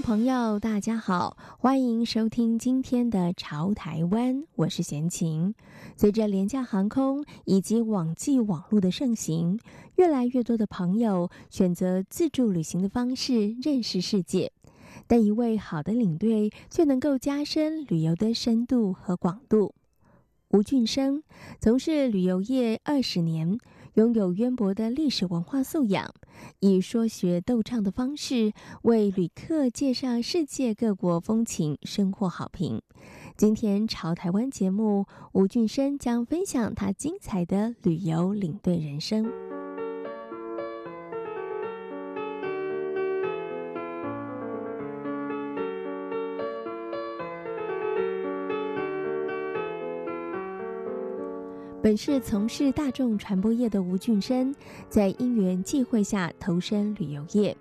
朋友，大家好，欢迎收听今天的《潮台湾》，我是闲琴。随着廉价航空以及网际网络的盛行，越来越多的朋友选择自助旅行的方式认识世界。但一位好的领队却能够加深旅游的深度和广度。吴俊生从事旅游业二十年。拥有渊博的历史文化素养，以说学逗唱的方式为旅客介绍世界各国风情，深获好评。今天朝台湾节目，吴俊生将分享他精彩的旅游领队人生。本是从事大众传播业的吴俊生，在因缘际会下投身旅游业，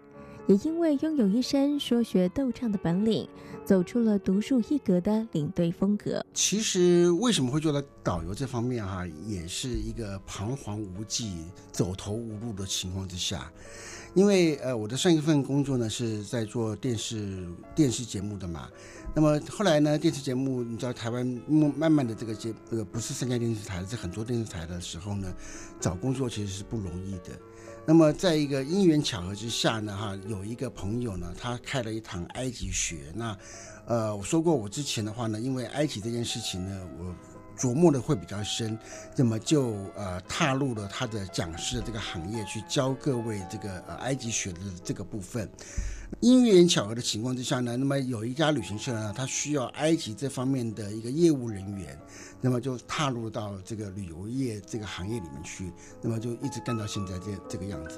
也因为拥有一身说学逗唱的本领，走出了独树一格的领队风格。其实为什么会做到导游这方面哈，也是一个彷徨无计、走投无路的情况之下。因为呃，我的上一份工作呢是在做电视电视节目的嘛，那么后来呢，电视节目你知道台湾慢慢的这个节呃不是三家电视台，是很多电视台的时候呢，找工作其实是不容易的。那么在一个因缘巧合之下呢，哈，有一个朋友呢，他开了一堂埃及学。那呃，我说过我之前的话呢，因为埃及这件事情呢，我。琢磨的会比较深，那么就呃踏入了他的讲师的这个行业，去教各位这个呃埃及学的这个部分。因缘巧合的情况之下呢，那么有一家旅行社呢，他需要埃及这方面的一个业务人员，那么就踏入到这个旅游业这个行业里面去，那么就一直干到现在这这个样子。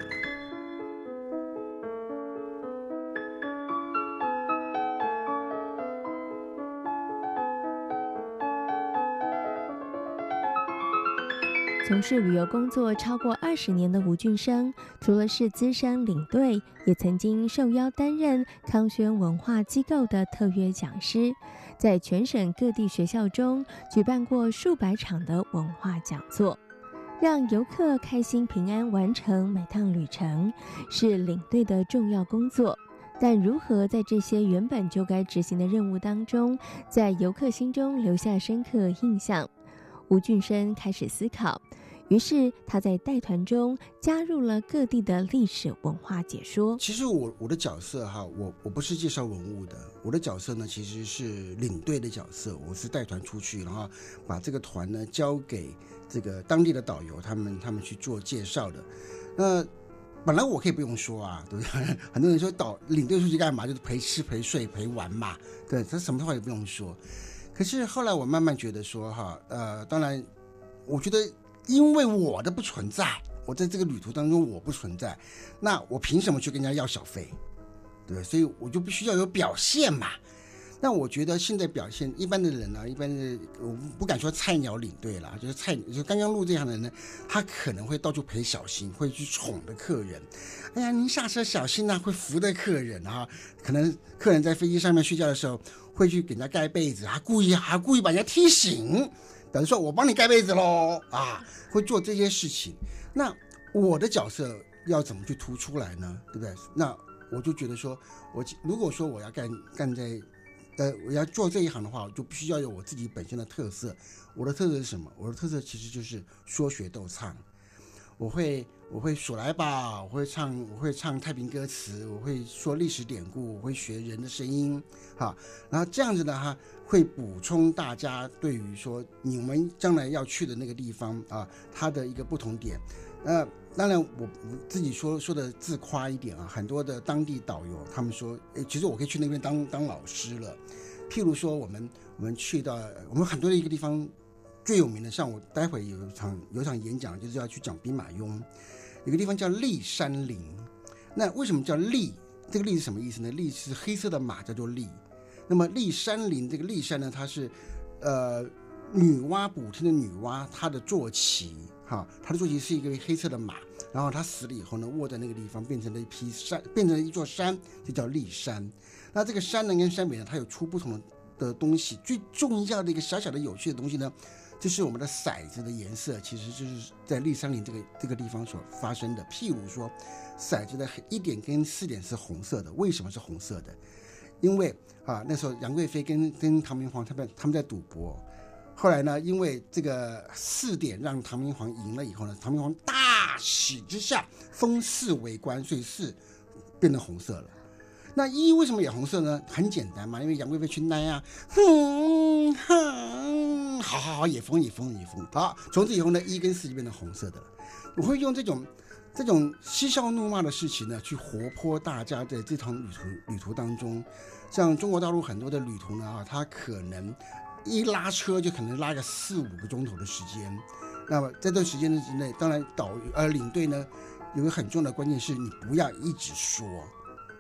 从事旅游工作超过二十年的吴俊生，除了是资深领队，也曾经受邀担任康轩文化机构的特约讲师，在全省各地学校中举办过数百场的文化讲座，让游客开心平安完成每趟旅程，是领队的重要工作。但如何在这些原本就该执行的任务当中，在游客心中留下深刻印象？吴俊生开始思考，于是他在带团中加入了各地的历史文化解说。其实我我的角色哈，我我不是介绍文物的，我的角色呢其实是领队的角色，我是带团出去，然后把这个团呢交给这个当地的导游，他们他们去做介绍的。那本来我可以不用说啊，对不对？很多人说导领队出去干嘛？就是陪吃陪睡陪玩嘛，对，他什么话也不用说。可是后来我慢慢觉得说哈，呃，当然，我觉得因为我的不存在，我在这个旅途当中我不存在，那我凭什么去跟人家要小费？对，所以我就必须要有表现嘛。那我觉得现在表现一般的人呢，一般的我不敢说菜鸟领队啦，就是菜就刚刚入这样的人呢，他可能会到处陪小心，会去宠的客人。哎呀，您下车小心呐，会扶的客人啊。可能客人在飞机上面睡觉的时候，会去给人家盖被子，还故意还故意把人家踢醒，等于说我帮你盖被子喽啊，会做这些事情。那我的角色要怎么去突出来呢？对不对？那我就觉得说，我如果说我要干干在。呃，我要做这一行的话，我就必须要有我自己本身的特色。我的特色是什么？我的特色其实就是说学逗唱。我会，我会数来吧，我会唱，我会唱太平歌词，我会说历史典故，我会学人的声音，哈。然后这样子呢，哈，会补充大家对于说你们将来要去的那个地方啊，它的一个不同点。那当然，我我自己说说的自夸一点啊，很多的当地导游他们说，诶，其实我可以去那边当当老师了。譬如说，我们我们去到我们很多的一个地方最有名的，像我待会有一场有一场演讲，就是要去讲兵马俑，有个地方叫骊山陵。那为什么叫骊？这个骊是什么意思呢？骊是黑色的马，叫做骊。那么骊山陵这个骊山呢，它是呃女娲补天的女娲，她的坐骑哈，她的坐骑是一个黑色的马，然后她死了以后呢，卧在那个地方，变成了一批山，变成了一座山，就叫骊山。那这个山呢，跟山北呢，它有出不同的东西。最重要的一个小小的有趣的东西呢，就是我们的骰子的颜色，其实就是在骊山陵这个这个地方所发生的。譬如说，骰子的一点跟四点是红色的，为什么是红色的？因为啊，那时候杨贵妃跟跟唐明皇他们他们在赌博，后来呢，因为这个四点让唐明皇赢了以后呢，唐明皇大喜之下封四为官，所以四变成红色了。那一为什么也红色呢？很简单嘛，因为杨贵妃去奈啊，哼哼，好好好，也封也封也封，好，从此以后呢，一跟四就变成红色的了。我会用这种。这种嬉笑怒骂的事情呢，去活泼大家在这趟旅途旅途当中，像中国大陆很多的旅途呢啊，它可能一拉车就可能拉个四五个钟头的时间。那么在这段时间之内，当然导呃领队呢有个很重要的关键是你不要一直说，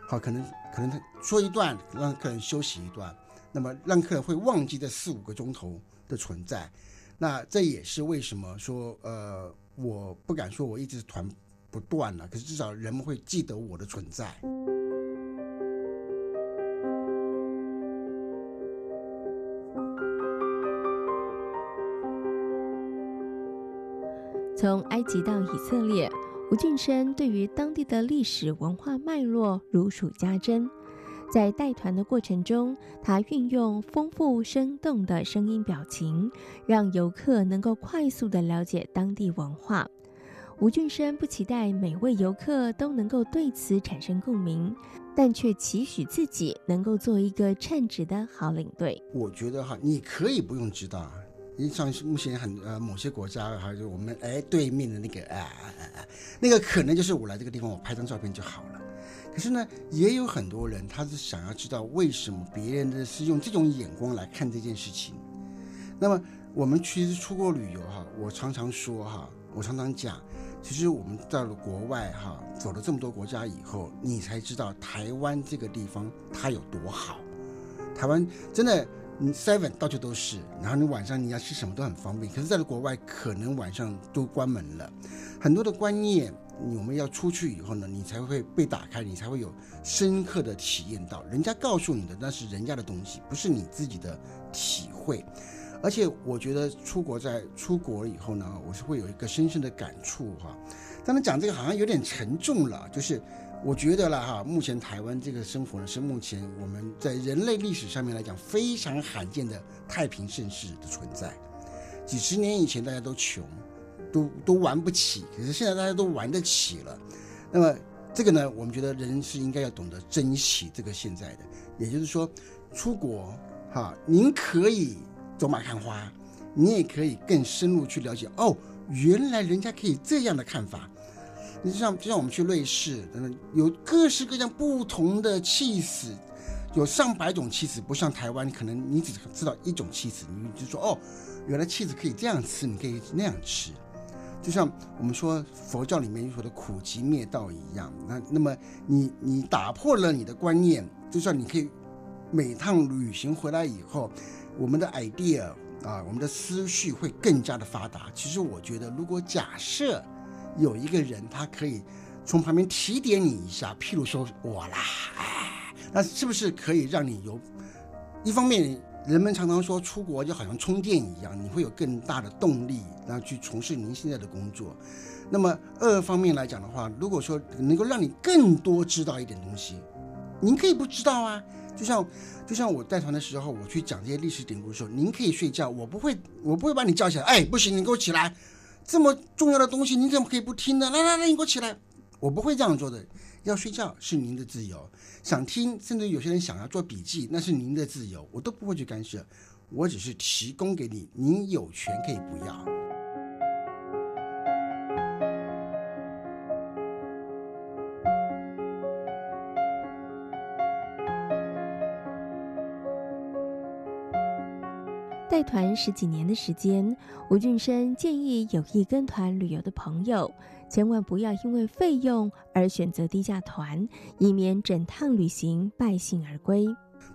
好，可能可能他说一段让客人休息一段，那么让客人会忘记这四五个钟头的存在。那这也是为什么说呃我不敢说我一直团。不断了，可是至少人们会记得我的存在。从埃及到以色列，吴俊生对于当地的历史文化脉络如数家珍。在带团的过程中，他运用丰富生动的声音表情，让游客能够快速的了解当地文化。吴俊生不期待每位游客都能够对此产生共鸣，但却期许自己能够做一个称职的好领队。我觉得哈，你可以不用知道，因为像目前很呃某些国家，还有我们哎对面的那个啊啊啊，那个可能就是我来这个地方，我拍张照片就好了。可是呢，也有很多人他是想要知道为什么别人的是用这种眼光来看这件事情。那么我们其实出国旅游哈，我常常说哈，我常常讲。其实我们到了国外哈，走了这么多国家以后，你才知道台湾这个地方它有多好。台湾真的，你 seven 到处都是，然后你晚上你要吃什么都很方便。可是，在国外可能晚上都关门了，很多的观念，我们要出去以后呢，你才会被打开，你才会有深刻的体验到。人家告诉你的那是人家的东西，不是你自己的体会。而且我觉得出国在出国以后呢，我是会有一个深深的感触哈。当然讲这个好像有点沉重了，就是我觉得了哈，目前台湾这个生活呢，是目前我们在人类历史上面来讲非常罕见的太平盛世的存在。几十年以前大家都穷，都都玩不起，可是现在大家都玩得起了。那么这个呢，我们觉得人是应该要懂得珍惜这个现在的，也就是说，出国哈，您可以。走马看花，你也可以更深入去了解哦。原来人家可以这样的看法。你就像就像我们去瑞士，有各式各样不同的气死，有上百种气死，不像台湾，可能你只知道一种气死，你就说哦，原来起司可以这样吃，你可以那样吃。就像我们说佛教里面说的苦集灭道一样。那那么你你打破了你的观念，就算你可以每趟旅行回来以后。我们的 idea 啊，我们的思绪会更加的发达。其实我觉得，如果假设有一个人，他可以从旁边提点你一下，譬如说我啦，哎，那是不是可以让你有？一方面，人们常常说出国就好像充电一样，你会有更大的动力，然后去从事您现在的工作。那么二方面来讲的话，如果说能够让你更多知道一点东西，您可以不知道啊。就像，就像我带团的时候，我去讲这些历史典故的时候，您可以睡觉，我不会，我不会把你叫起来。哎，不行，你给我起来！这么重要的东西，你怎么可以不听呢？来来来，你给我起来！我不会这样做的。要睡觉是您的自由，想听，甚至有些人想要做笔记，那是您的自由，我都不会去干涉。我只是提供给你，您有权可以不要。带团十几年的时间，吴俊生建议有意跟团旅游的朋友，千万不要因为费用而选择低价团，以免整趟旅行败兴而归。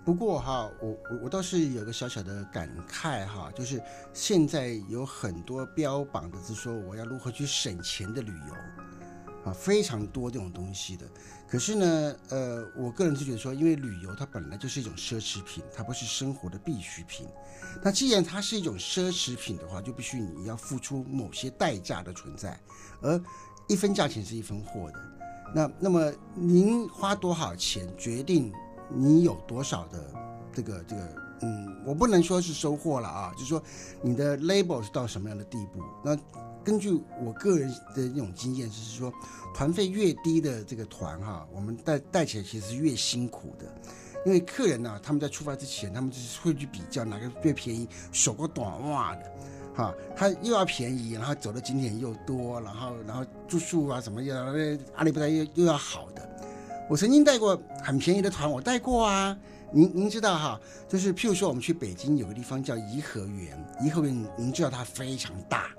不过哈，我我我倒是有个小小的感慨哈，就是现在有很多标榜的是说我要如何去省钱的旅游啊，非常多这种东西的。可是呢，呃，我个人是觉得说，因为旅游它本来就是一种奢侈品，它不是生活的必需品。那既然它是一种奢侈品的话，就必须你要付出某些代价的存在，而一分价钱是一分货的。那那么您花多少钱决定？你有多少的这个这个嗯，我不能说是收获了啊，就是说你的 label 是到什么样的地步？那根据我个人的那种经验，就是说团费越低的这个团哈，我们带带起来其实是越辛苦的，因为客人呢，他们在出发之前，他们就是会去比较哪个越便宜，手个短袜的，哈，他又要便宜，然后走的景点又多，然后然后住宿啊什么又阿里不达又又要好的。我曾经带过很便宜的团，我带过啊。您您知道哈，就是譬如说我们去北京有个地方叫颐和园，颐和园您知道它非常大，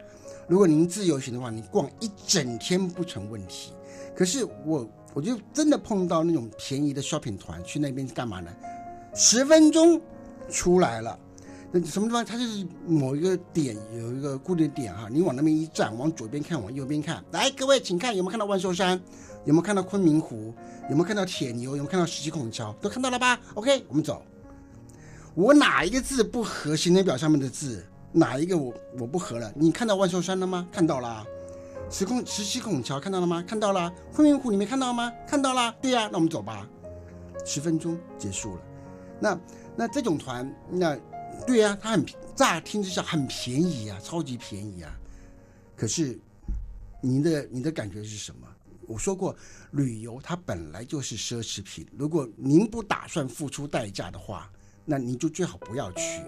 如果您自由行的话，你逛一整天不成问题。可是我我就真的碰到那种便宜的 shopping 团，去那边是干嘛呢？十分钟出来了，那什么地方？它就是某一个点有一个固定点哈，你往那边一站，往左边看，往右边看，来各位请看有没有看到万寿山？有没有看到昆明湖？有没有看到铁牛？有没有看到十七孔桥？都看到了吧？OK，我们走。我哪一个字不合行程表上面的字？哪一个我我不合了？你看到万寿山了吗？看到了。十孔十七孔桥看到了吗？看到了。昆明湖你没看到吗？看到了。对呀、那我们走吧。十分钟结束了。那那这种团，那对呀、它很乍听之下很便宜啊，超级便宜啊。可是你的你的感觉是什么？我说过，旅游它本来就是奢侈品。如果您不打算付出代价的话，那您就最好不要去。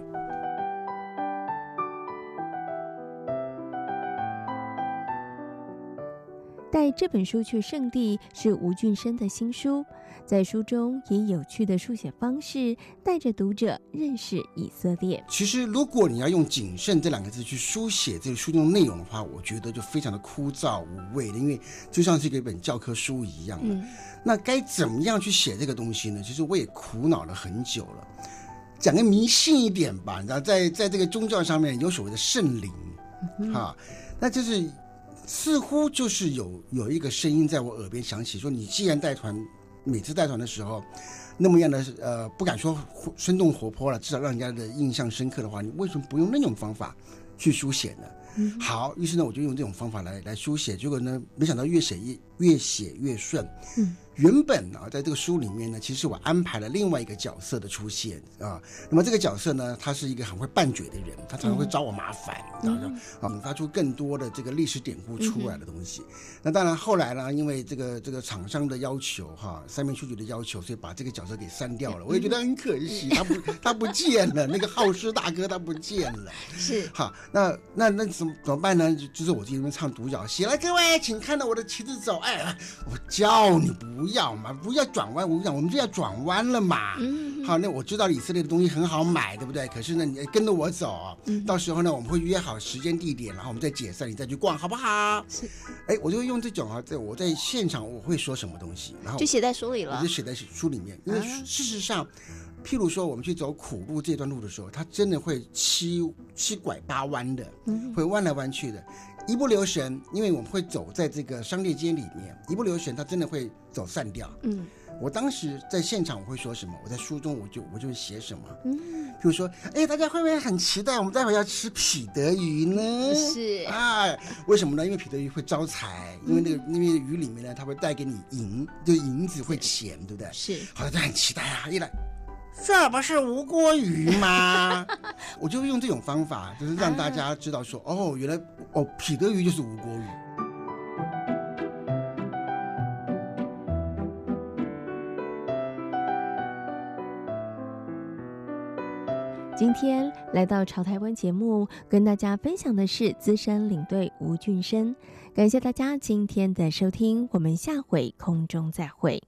带这本书去圣地是吴俊生的新书，在书中以有趣的书写方式带着读者认识以色列。其实，如果你要用谨慎这两个字去书写这个书中内容的话，我觉得就非常的枯燥无味了，因为就像是一本教科书一样的。嗯、那该怎么样去写这个东西呢？其实我也苦恼了很久了。讲个迷信一点吧，你知道，在在这个宗教上面有所谓的圣灵，嗯、哈，那就是。似乎就是有有一个声音在我耳边响起，说你既然带团，每次带团的时候，那么样的呃，不敢说生动活泼了，至少让人家的印象深刻的话，你为什么不用那种方法去书写呢？嗯、好，于是呢，我就用这种方法来来书写，结果呢，没想到越写越越写越顺。嗯。原本呢，在这个书里面呢，其实我安排了另外一个角色的出现啊。那么这个角色呢，他是一个很会拌嘴的人，他常常会找我麻烦，然后啊，引发出更多的这个历史典故出来的东西。那当然后来呢，因为这个这个厂商的要求哈，三面书局的要求，所以把这个角色给删掉了。我也觉得很可惜，他不他不见了，那个好事大哥他不见了。是好，那那那怎么怎么办呢？就就是我这边唱独角戏，来各位，请看到我的旗子走。哎，我叫你不。不要嘛，不要转弯。我跟你讲，我们就要转弯了嘛。嗯、好，那我知道以色列的东西很好买，对不对？可是呢，你跟着我走，嗯、到时候呢，我们会约好时间地点，然后我们再解散，你再去逛，好不好？是。哎，我就会用这种啊，在我在现场我会说什么东西，然后就写在书里了。我就写在书里面，因为事实上，啊、譬如说我们去走苦路这段路的时候，它真的会七七拐八弯的，嗯、会弯来弯去的。一不留神，因为我们会走在这个商业街里面，一不留神，它真的会走散掉。嗯，我当时在现场我会说什么？我在书中我就我就会写什么？嗯，比如说，哎，大家会不会很期待我们待会要吃彼得鱼呢？是啊，为什么呢？因为彼得鱼会招财，因为那个因为鱼里面呢，它会带给你银，就银子会钱，对不对？是，好像都很期待啊，一来。这不是吴郭鱼吗？我就用这种方法，就是让大家知道说，哦，原来哦，彼得鱼就是吴郭鱼。今天来到潮台湾节目，跟大家分享的是资深领队吴俊生。感谢大家今天的收听，我们下回空中再会。